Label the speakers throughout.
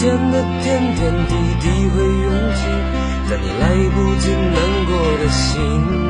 Speaker 1: 天的点点滴滴会涌起，在你来不及难过的心。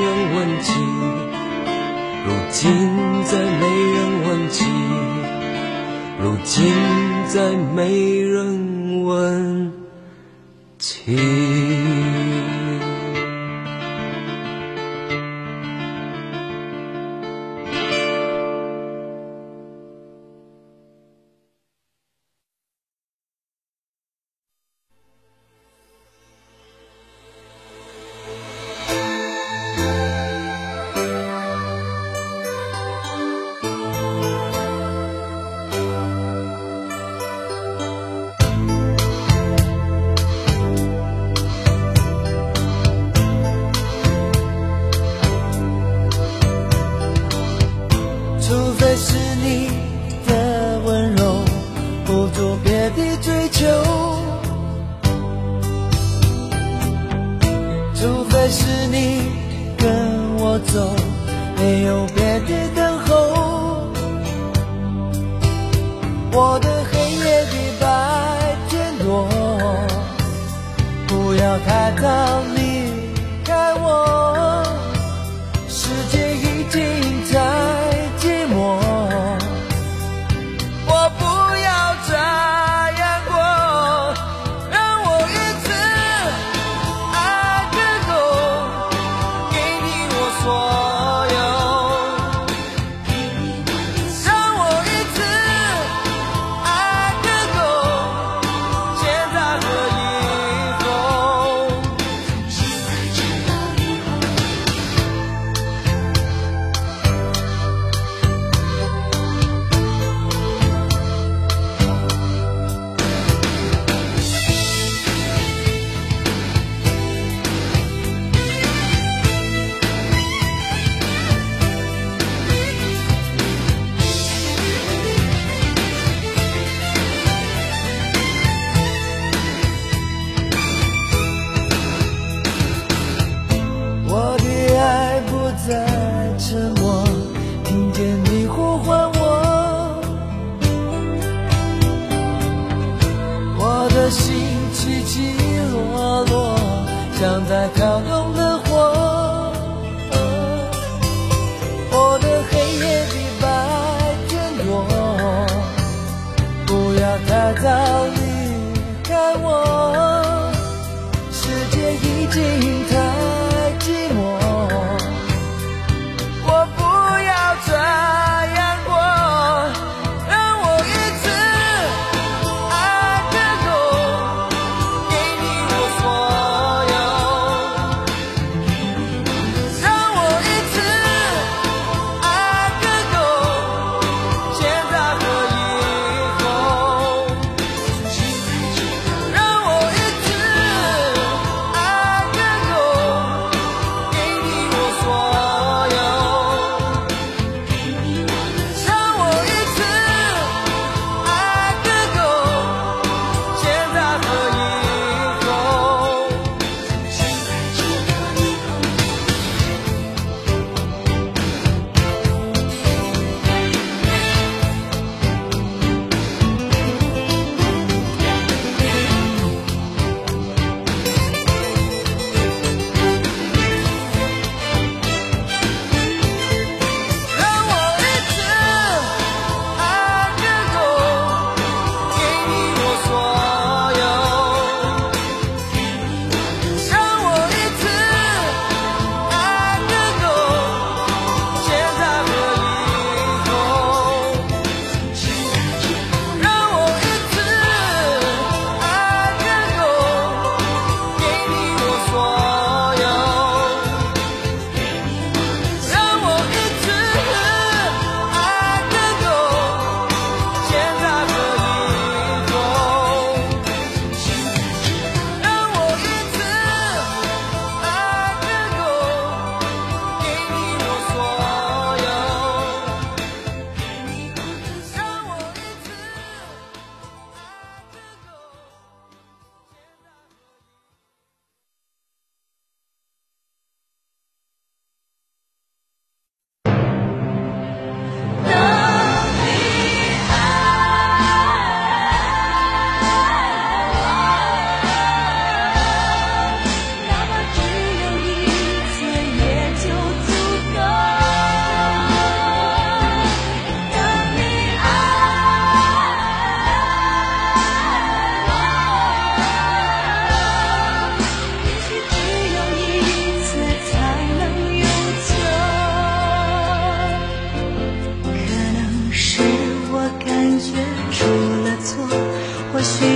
Speaker 1: 今再没人问起，如今再没人问起。
Speaker 2: 要太早离沉默，听见你呼唤我，我的心起起落落，像在跳动的火。我的黑夜比白天多，不要太早离开我。世界已经